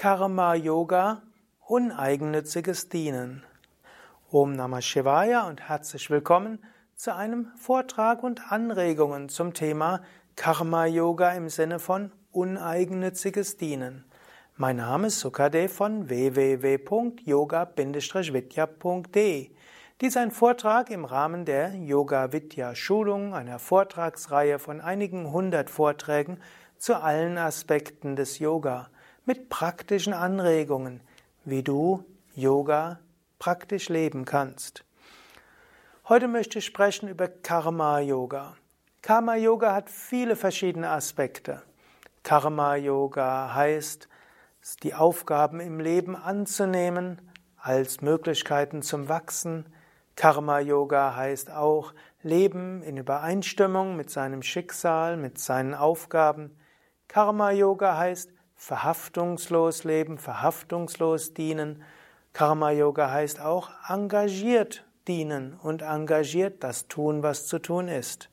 Karma Yoga uneigennütziges Dienen. Om Namah Shivaya und herzlich willkommen zu einem Vortrag und Anregungen zum Thema Karma Yoga im Sinne von uneigennütziges Dienen. Mein Name ist Sukadev von www.yoga-vidya.de. Dies ist ein Vortrag im Rahmen der Yoga Vidya Schulung, einer Vortragsreihe von einigen hundert Vorträgen zu allen Aspekten des Yoga mit praktischen Anregungen, wie du Yoga praktisch leben kannst. Heute möchte ich sprechen über Karma Yoga. Karma Yoga hat viele verschiedene Aspekte. Karma Yoga heißt, die Aufgaben im Leben anzunehmen als Möglichkeiten zum Wachsen. Karma Yoga heißt auch Leben in Übereinstimmung mit seinem Schicksal, mit seinen Aufgaben. Karma Yoga heißt verhaftungslos leben, verhaftungslos dienen. Karma Yoga heißt auch engagiert dienen und engagiert das tun, was zu tun ist.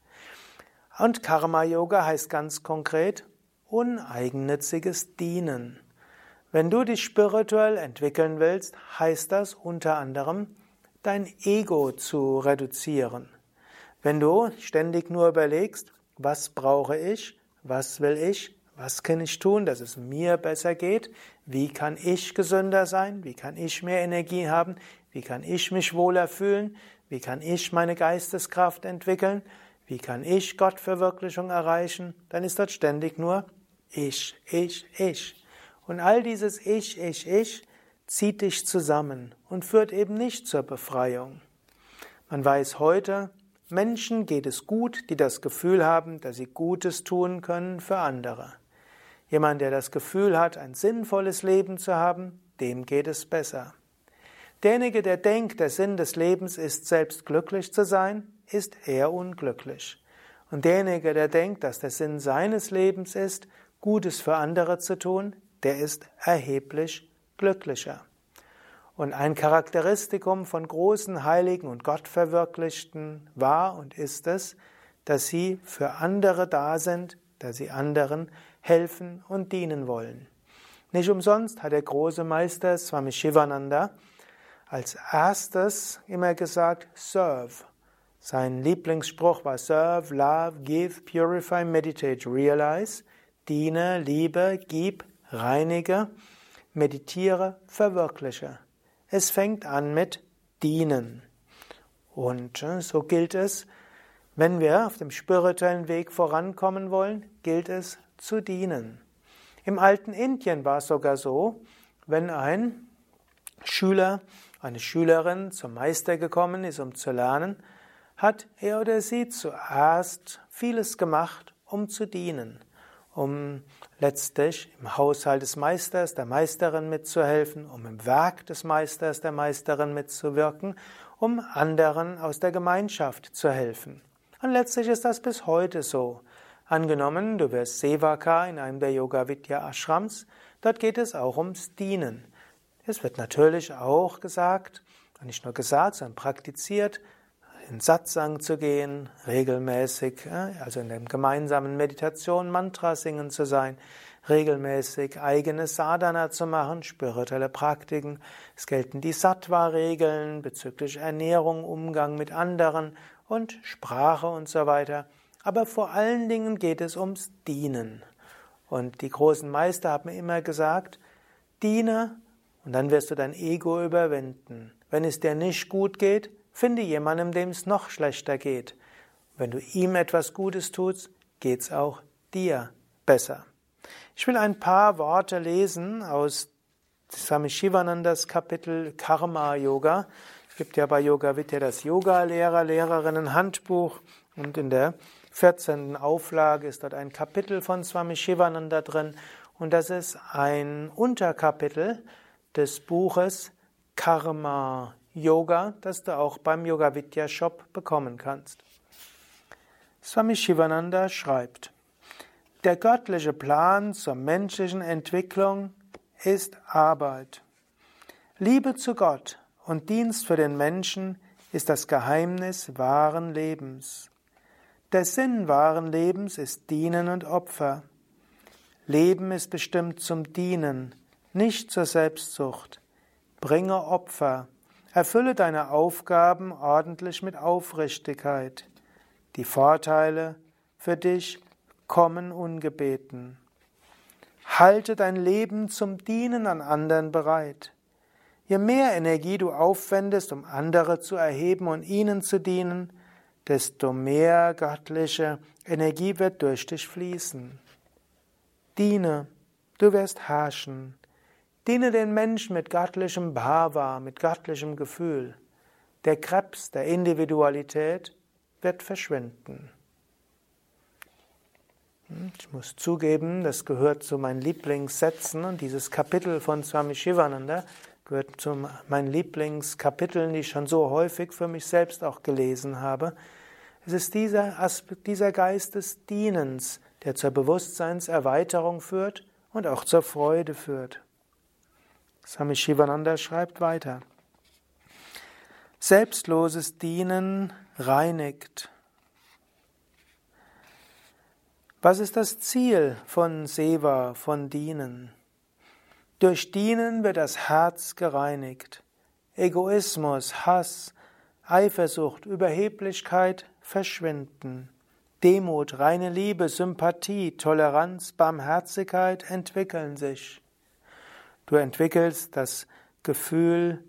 Und Karma Yoga heißt ganz konkret uneigennütziges Dienen. Wenn du dich spirituell entwickeln willst, heißt das unter anderem, dein Ego zu reduzieren. Wenn du ständig nur überlegst, was brauche ich, was will ich, was kann ich tun, dass es mir besser geht? Wie kann ich gesünder sein? Wie kann ich mehr Energie haben? Wie kann ich mich wohler fühlen? Wie kann ich meine Geisteskraft entwickeln? Wie kann ich Gottverwirklichung erreichen? Dann ist dort ständig nur ich, ich, ich. Und all dieses Ich, ich, ich zieht dich zusammen und führt eben nicht zur Befreiung. Man weiß heute, Menschen geht es gut, die das Gefühl haben, dass sie Gutes tun können für andere. Jemand, der das Gefühl hat, ein sinnvolles Leben zu haben, dem geht es besser. Derjenige, der denkt, der Sinn des Lebens ist, selbst glücklich zu sein, ist eher unglücklich. Und derjenige, der denkt, dass der Sinn seines Lebens ist, Gutes für andere zu tun, der ist erheblich glücklicher. Und ein Charakteristikum von großen Heiligen und Gottverwirklichten war und ist es, dass sie für andere da sind, dass sie anderen helfen und dienen wollen. Nicht umsonst hat der große Meister Swami Shivananda als erstes immer gesagt, serve. Sein Lieblingsspruch war serve, love, give, purify, meditate, realize. Diene, liebe, gib, reinige, meditiere, verwirkliche. Es fängt an mit dienen. Und äh, so gilt es, wenn wir auf dem spirituellen Weg vorankommen wollen, gilt es zu dienen. Im alten Indien war es sogar so, wenn ein Schüler, eine Schülerin zum Meister gekommen ist, um zu lernen, hat er oder sie zuerst vieles gemacht, um zu dienen, um letztlich im Haushalt des Meisters, der Meisterin mitzuhelfen, um im Werk des Meisters, der Meisterin mitzuwirken, um anderen aus der Gemeinschaft zu helfen. Und letztlich ist das bis heute so. Angenommen, du wirst Sevaka in einem der Yoga Vidya Ashrams, dort geht es auch ums Dienen. Es wird natürlich auch gesagt, nicht nur gesagt, sondern praktiziert, in Satsang zu gehen, regelmäßig, also in der gemeinsamen Meditation Mantra singen zu sein, regelmäßig eigene Sadhana zu machen, spirituelle Praktiken. Es gelten die Sattva-Regeln bezüglich Ernährung, Umgang mit anderen und Sprache und so weiter. Aber vor allen Dingen geht es ums Dienen. Und die großen Meister haben immer gesagt, diene und dann wirst du dein Ego überwinden. Wenn es dir nicht gut geht, finde jemanden, dem es noch schlechter geht. Wenn du ihm etwas Gutes tust, geht's auch dir besser. Ich will ein paar Worte lesen aus Swami Shivanandas Kapitel Karma Yoga. Es gibt ja bei Yoga Vidya das Yoga-Lehrer, Lehrerinnen Handbuch und in der 14. Auflage ist dort ein Kapitel von Swami Shivananda drin und das ist ein Unterkapitel des Buches Karma Yoga, das du auch beim Yoga Vidya Shop bekommen kannst. Swami Shivananda schreibt: Der göttliche Plan zur menschlichen Entwicklung ist Arbeit. Liebe zu Gott und Dienst für den Menschen ist das Geheimnis wahren Lebens. Der Sinn wahren Lebens ist Dienen und Opfer. Leben ist bestimmt zum Dienen, nicht zur Selbstsucht. Bringe Opfer. Erfülle deine Aufgaben ordentlich mit Aufrichtigkeit. Die Vorteile für dich kommen ungebeten. Halte dein Leben zum Dienen an anderen bereit. Je mehr Energie du aufwendest, um andere zu erheben und ihnen zu dienen, desto mehr göttliche Energie wird durch dich fließen. Diene, du wirst herrschen. Diene den Menschen mit göttlichem Bhava, mit göttlichem Gefühl. Der Krebs der Individualität wird verschwinden. Hm, ich muss zugeben, das gehört zu meinen Lieblingssätzen und dieses Kapitel von Swami Shivananda gehört zu meinen Lieblingskapiteln, die ich schon so häufig für mich selbst auch gelesen habe. Es ist dieser, Aspekt, dieser Geist des Dienens, der zur Bewusstseinserweiterung führt und auch zur Freude führt. Swami Shivananda schreibt weiter. Selbstloses Dienen reinigt. Was ist das Ziel von Seva, von Dienen? Durch Dienen wird das Herz gereinigt. Egoismus, Hass, Eifersucht, Überheblichkeit verschwinden. Demut, reine Liebe, Sympathie, Toleranz, Barmherzigkeit entwickeln sich. Du entwickelst das Gefühl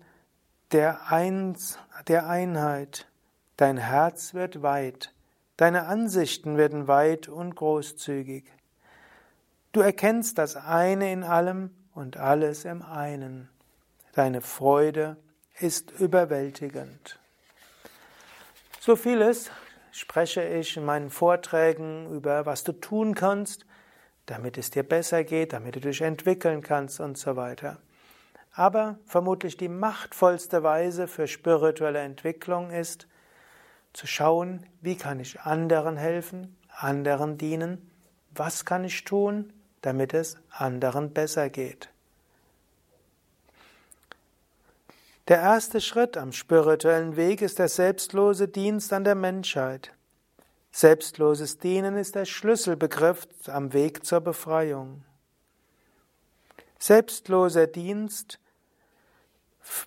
der, Eins, der Einheit. Dein Herz wird weit. Deine Ansichten werden weit und großzügig. Du erkennst das eine in allem und alles im einen. Deine Freude ist überwältigend. So vieles spreche ich in meinen Vorträgen über, was du tun kannst, damit es dir besser geht, damit du dich entwickeln kannst und so weiter. Aber vermutlich die machtvollste Weise für spirituelle Entwicklung ist, zu schauen, wie kann ich anderen helfen, anderen dienen, was kann ich tun, damit es anderen besser geht. Der erste Schritt am spirituellen Weg ist der selbstlose Dienst an der Menschheit. Selbstloses Dienen ist der Schlüsselbegriff am Weg zur Befreiung. Selbstloser Dienst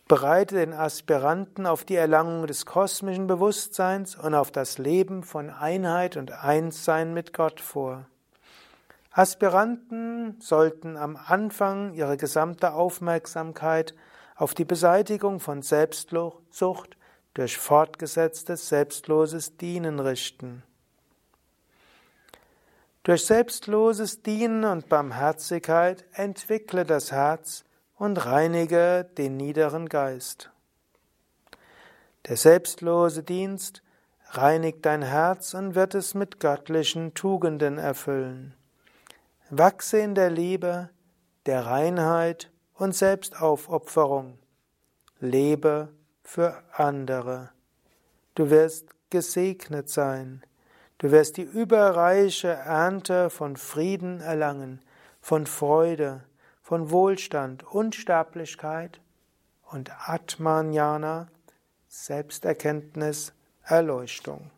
bereite den Aspiranten auf die Erlangung des kosmischen Bewusstseins und auf das Leben von Einheit und Einssein mit Gott vor. Aspiranten sollten am Anfang ihre gesamte Aufmerksamkeit auf die Beseitigung von Selbstsucht durch fortgesetztes selbstloses Dienen richten. Durch selbstloses Dienen und Barmherzigkeit entwickle das Herz und reinige den niederen Geist. Der selbstlose Dienst reinigt dein Herz und wird es mit göttlichen Tugenden erfüllen. Wachse in der Liebe, der Reinheit und Selbstaufopferung. Lebe für andere. Du wirst gesegnet sein. Du wirst die überreiche Ernte von Frieden erlangen, von Freude, von Wohlstand, Unsterblichkeit und Atmanjana, Selbsterkenntnis, Erleuchtung.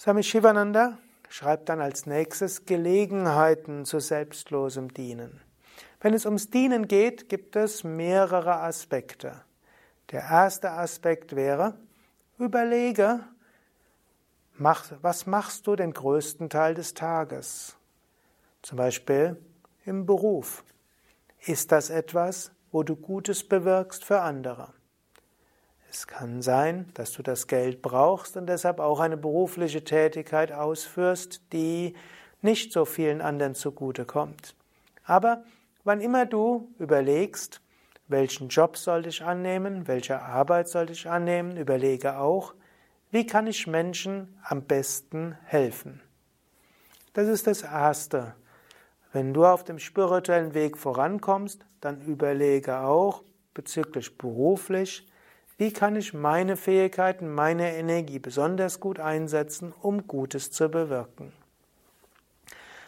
Swami Shivananda schreibt dann als nächstes Gelegenheiten zu selbstlosem Dienen. Wenn es ums Dienen geht, gibt es mehrere Aspekte. Der erste Aspekt wäre, überlege, was machst du den größten Teil des Tages? Zum Beispiel im Beruf. Ist das etwas, wo du Gutes bewirkst für andere? Es kann sein, dass du das Geld brauchst und deshalb auch eine berufliche Tätigkeit ausführst, die nicht so vielen anderen zugute kommt. Aber wann immer du überlegst, welchen Job soll ich annehmen, welche Arbeit soll ich annehmen, überlege auch, wie kann ich Menschen am besten helfen. Das ist das Erste, wenn du auf dem spirituellen Weg vorankommst, dann überlege auch bezüglich beruflich, wie kann ich meine Fähigkeiten, meine Energie besonders gut einsetzen, um Gutes zu bewirken.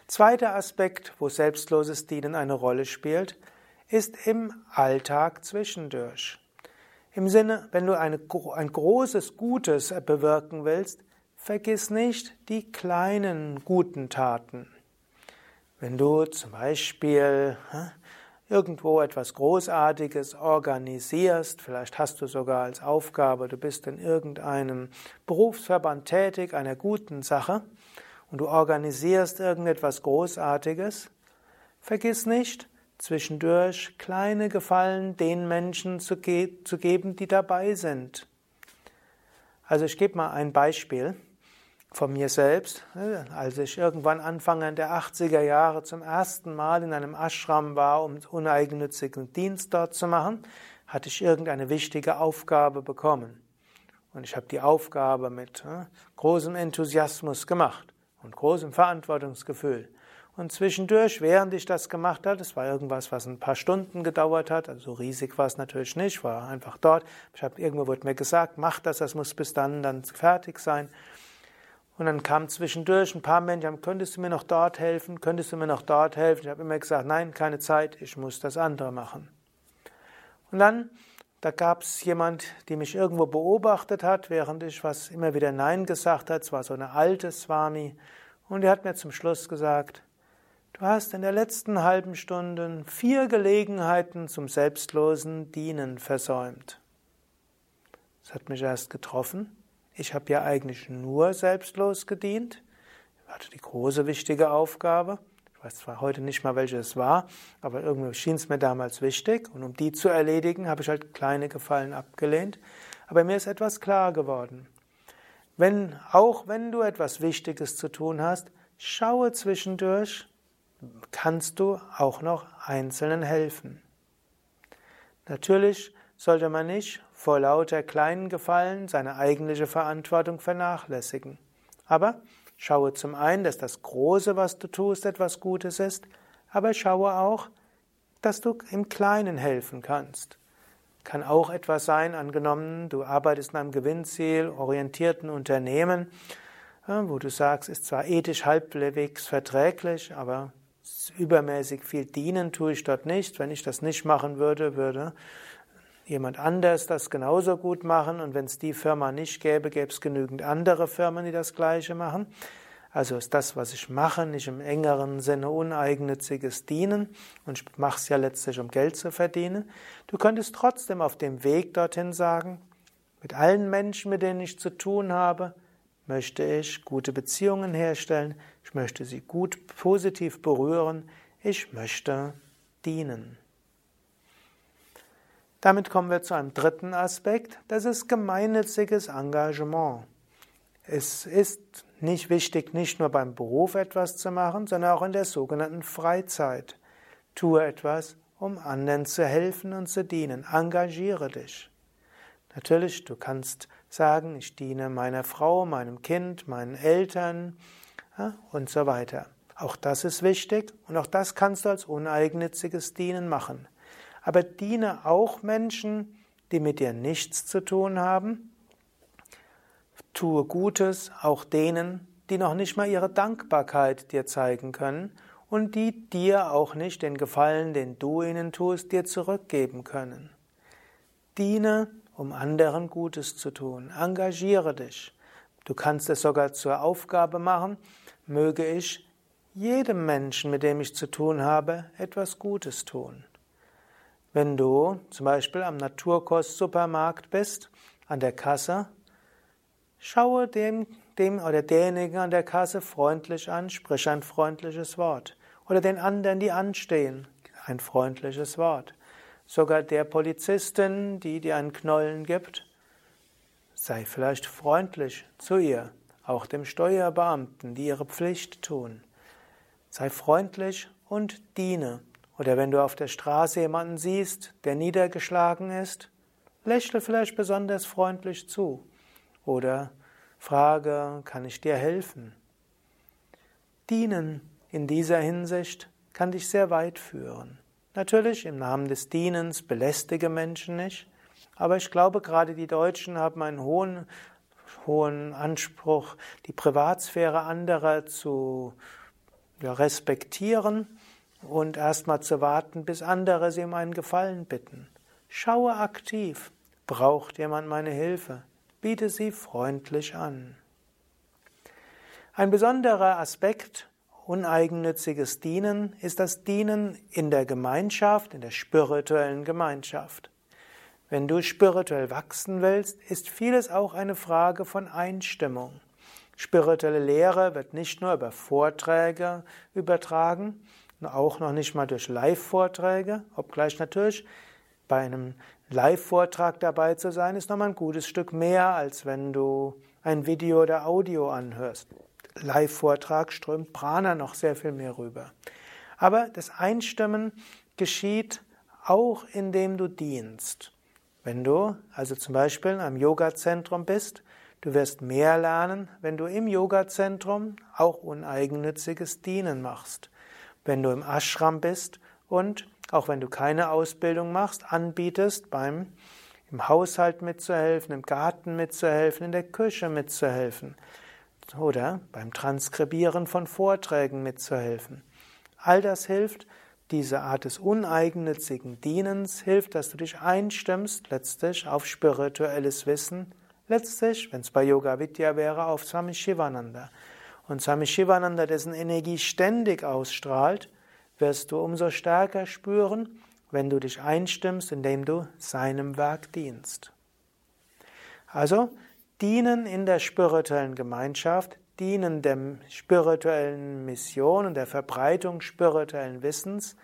Zweiter Aspekt, wo selbstloses Dienen eine Rolle spielt, ist im Alltag zwischendurch. Im Sinne, wenn du eine, ein großes Gutes bewirken willst, vergiss nicht die kleinen guten Taten. Wenn du zum Beispiel irgendwo etwas Großartiges organisierst, vielleicht hast du sogar als Aufgabe, du bist in irgendeinem Berufsverband tätig, einer guten Sache, und du organisierst irgendetwas Großartiges, vergiss nicht, zwischendurch kleine Gefallen den Menschen zu, ge zu geben, die dabei sind. Also ich gebe mal ein Beispiel von mir selbst. Als ich irgendwann Anfang der 80er Jahre zum ersten Mal in einem Ashram war, um uneigennützigen Dienst dort zu machen, hatte ich irgendeine wichtige Aufgabe bekommen. Und ich habe die Aufgabe mit äh, großem Enthusiasmus gemacht und großem Verantwortungsgefühl. Und zwischendurch, während ich das gemacht habe, das war irgendwas, was ein paar Stunden gedauert hat, also so riesig war es natürlich nicht, war einfach dort. Ich habe irgendwo wurde mir gesagt, mach das, das muss bis dann dann fertig sein. Und dann kam zwischendurch ein paar Menschen, könntest du mir noch dort helfen, könntest du mir noch dort helfen? Ich habe immer gesagt, nein, keine Zeit, ich muss das andere machen. Und dann, da gab es jemand, die mich irgendwo beobachtet hat, während ich was immer wieder Nein gesagt hat. Es war so eine alte Swami. Und die hat mir zum Schluss gesagt, Du hast in der letzten halben Stunde vier Gelegenheiten zum selbstlosen Dienen versäumt. Das hat mich erst getroffen. Ich habe ja eigentlich nur selbstlos gedient. Ich hatte die große wichtige Aufgabe. Ich weiß zwar heute nicht mal, welche es war, aber irgendwie schien es mir damals wichtig. Und um die zu erledigen, habe ich halt kleine Gefallen abgelehnt. Aber mir ist etwas klar geworden. Wenn, auch wenn du etwas Wichtiges zu tun hast, schaue zwischendurch, kannst du auch noch Einzelnen helfen. Natürlich sollte man nicht vor lauter kleinen Gefallen seine eigentliche Verantwortung vernachlässigen. Aber schaue zum einen, dass das Große, was du tust, etwas Gutes ist, aber schaue auch, dass du im Kleinen helfen kannst. Kann auch etwas sein, angenommen, du arbeitest in einem gewinnzielorientierten Unternehmen, wo du sagst, ist zwar ethisch halbwegs verträglich, aber übermäßig viel dienen tue ich dort nicht. Wenn ich das nicht machen würde, würde jemand anders das genauso gut machen. Und wenn es die Firma nicht gäbe, gäbe es genügend andere Firmen, die das Gleiche machen. Also ist das, was ich mache, nicht im engeren Sinne uneigennütziges Dienen und ich mache es ja letztlich, um Geld zu verdienen. Du könntest trotzdem auf dem Weg dorthin sagen, mit allen Menschen, mit denen ich zu tun habe, möchte ich gute Beziehungen herstellen, ich möchte sie gut positiv berühren, ich möchte dienen. Damit kommen wir zu einem dritten Aspekt, das ist gemeinnütziges Engagement. Es ist nicht wichtig, nicht nur beim Beruf etwas zu machen, sondern auch in der sogenannten Freizeit. Tue etwas, um anderen zu helfen und zu dienen. Engagiere dich. Natürlich, du kannst sagen, ich diene meiner Frau, meinem Kind, meinen Eltern ja, und so weiter. Auch das ist wichtig und auch das kannst du als uneigennütziges Dienen machen. Aber diene auch Menschen, die mit dir nichts zu tun haben. Tue Gutes auch denen, die noch nicht mal ihre Dankbarkeit dir zeigen können und die dir auch nicht den Gefallen, den du ihnen tust, dir zurückgeben können. Diene um anderen Gutes zu tun. Engagiere dich. Du kannst es sogar zur Aufgabe machen, möge ich jedem Menschen, mit dem ich zu tun habe, etwas Gutes tun. Wenn du zum Beispiel am Naturkost-Supermarkt bist, an der Kasse, schaue dem, dem oder derjenigen an der Kasse freundlich an, sprich ein freundliches Wort. Oder den anderen, die anstehen, ein freundliches Wort sogar der Polizistin, die dir einen Knollen gibt, sei vielleicht freundlich zu ihr, auch dem Steuerbeamten, die ihre Pflicht tun. Sei freundlich und diene. Oder wenn du auf der Straße jemanden siehst, der niedergeschlagen ist, lächle vielleicht besonders freundlich zu. Oder frage, kann ich dir helfen? Dienen in dieser Hinsicht kann dich sehr weit führen. Natürlich, im Namen des Dienens belästige Menschen nicht, aber ich glaube, gerade die Deutschen haben einen hohen, hohen Anspruch, die Privatsphäre anderer zu ja, respektieren und erstmal zu warten, bis andere sie um einen Gefallen bitten. Schaue aktiv. Braucht jemand meine Hilfe? Biete sie freundlich an. Ein besonderer Aspekt uneigennütziges Dienen ist das Dienen in der Gemeinschaft, in der spirituellen Gemeinschaft. Wenn du spirituell wachsen willst, ist vieles auch eine Frage von Einstimmung. Spirituelle Lehre wird nicht nur über Vorträge übertragen, auch noch nicht mal durch Live-Vorträge, obgleich natürlich bei einem Live-Vortrag dabei zu sein, ist nochmal ein gutes Stück mehr, als wenn du ein Video oder Audio anhörst. Live-Vortrag strömt Prana noch sehr viel mehr rüber. Aber das Einstimmen geschieht auch indem du dienst. Wenn du also zum Beispiel am Yoga-Zentrum bist, du wirst mehr lernen, wenn du im Yoga-Zentrum auch uneigennütziges Dienen machst. Wenn du im Ashram bist und auch wenn du keine Ausbildung machst, anbietest, beim im Haushalt mitzuhelfen, im Garten mitzuhelfen, in der Küche mitzuhelfen oder beim Transkribieren von Vorträgen mitzuhelfen. All das hilft, diese Art des uneigennützigen Dienens hilft, dass du dich einstimmst letztlich auf spirituelles Wissen, letztlich, wenn es bei Yoga Vidya wäre, auf Swami Shivananda. Und Swami Shivananda, dessen Energie ständig ausstrahlt, wirst du umso stärker spüren, wenn du dich einstimmst, indem du seinem Werk dienst. Also, dienen in der spirituellen Gemeinschaft, dienen der spirituellen Mission und der Verbreitung spirituellen Wissens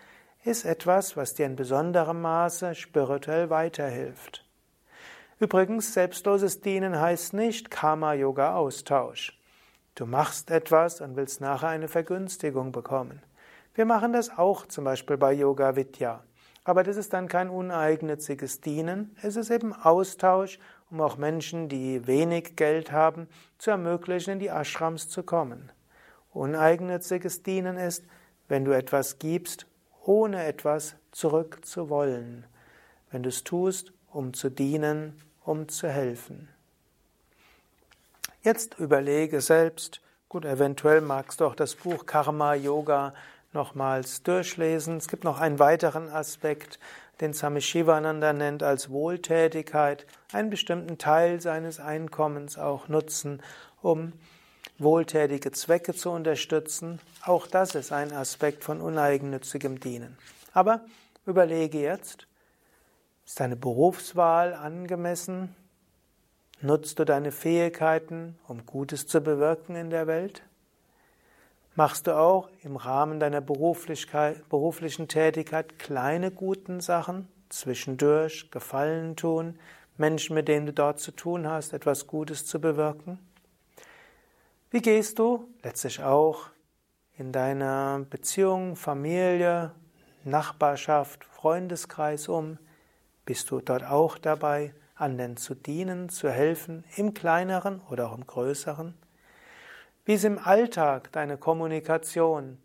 ist etwas, was dir in besonderem Maße spirituell weiterhilft. Übrigens, selbstloses Dienen heißt nicht Karma-Yoga-Austausch. Du machst etwas und willst nachher eine Vergünstigung bekommen. Wir machen das auch zum Beispiel bei Yoga Vidya. Aber das ist dann kein uneigennütziges Dienen, es ist eben Austausch, um auch Menschen, die wenig Geld haben, zu ermöglichen, in die Ashrams zu kommen. Uneigennütziges Dienen ist, wenn du etwas gibst, ohne etwas zurückzuwollen. Wenn du es tust, um zu dienen, um zu helfen. Jetzt überlege selbst, gut, eventuell magst du auch das Buch Karma Yoga nochmals durchlesen. Es gibt noch einen weiteren Aspekt, den Swami Shivananda nennt als Wohltätigkeit, einen bestimmten Teil seines Einkommens auch nutzen, um wohltätige Zwecke zu unterstützen. Auch das ist ein Aspekt von uneigennützigem Dienen. Aber überlege jetzt, ist deine Berufswahl angemessen? Nutzt du deine Fähigkeiten, um Gutes zu bewirken in der Welt? Machst du auch im Rahmen deiner beruflichen Tätigkeit kleine guten Sachen, zwischendurch Gefallen tun, Menschen, mit denen du dort zu tun hast, etwas Gutes zu bewirken? Wie gehst du letztlich auch in deiner Beziehung, Familie, Nachbarschaft, Freundeskreis um? Bist du dort auch dabei, anderen zu dienen, zu helfen, im kleineren oder auch im größeren? Wie ist im Alltag deine Kommunikation?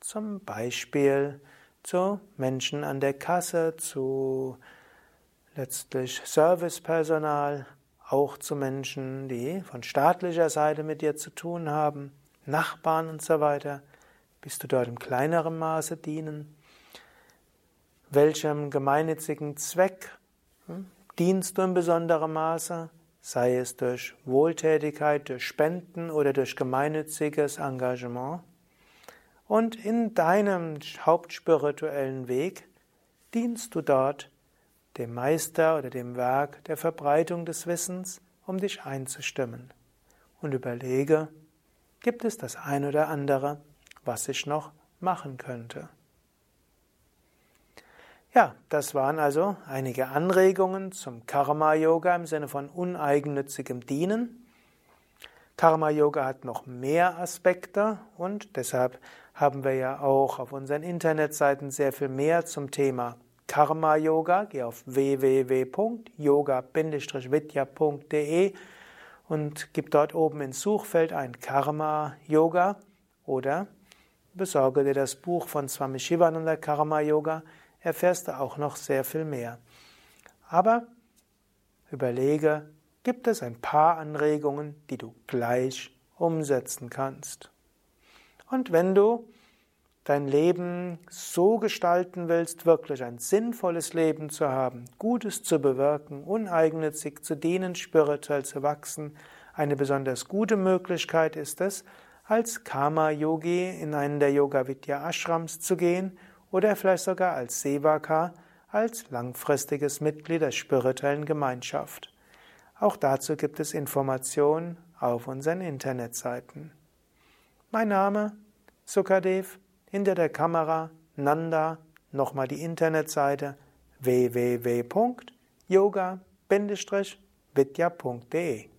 Zum Beispiel zu Menschen an der Kasse, zu letztlich Servicepersonal, auch zu Menschen, die von staatlicher Seite mit dir zu tun haben, Nachbarn und so weiter. Bist du dort im kleineren Maße dienen? Welchem gemeinnützigen Zweck dienst du in besonderem Maße? sei es durch Wohltätigkeit, durch Spenden oder durch gemeinnütziges Engagement. Und in deinem hauptspirituellen Weg dienst du dort dem Meister oder dem Werk der Verbreitung des Wissens, um dich einzustimmen. Und überlege, gibt es das ein oder andere, was ich noch machen könnte? Ja, das waren also einige Anregungen zum Karma-Yoga im Sinne von uneigennützigem Dienen. Karma-Yoga hat noch mehr Aspekte und deshalb haben wir ja auch auf unseren Internetseiten sehr viel mehr zum Thema Karma-Yoga. Geh auf www.yoga-vidya.de und gib dort oben ins Suchfeld ein Karma-Yoga oder besorge dir das Buch von Swami Shivananda Karma-Yoga erfährst du auch noch sehr viel mehr. Aber überlege, gibt es ein paar Anregungen, die du gleich umsetzen kannst. Und wenn du dein Leben so gestalten willst, wirklich ein sinnvolles Leben zu haben, Gutes zu bewirken, uneigennützig zu dienen, spirituell zu wachsen, eine besonders gute Möglichkeit ist es, als Karma-Yogi in einen der Yoga-Vidya-Ashrams zu gehen oder vielleicht sogar als Sevaka, als langfristiges Mitglied der spirituellen Gemeinschaft. Auch dazu gibt es Informationen auf unseren Internetseiten. Mein Name Sukadev, hinter der Kamera Nanda, nochmal die Internetseite www.yoga-vidya.de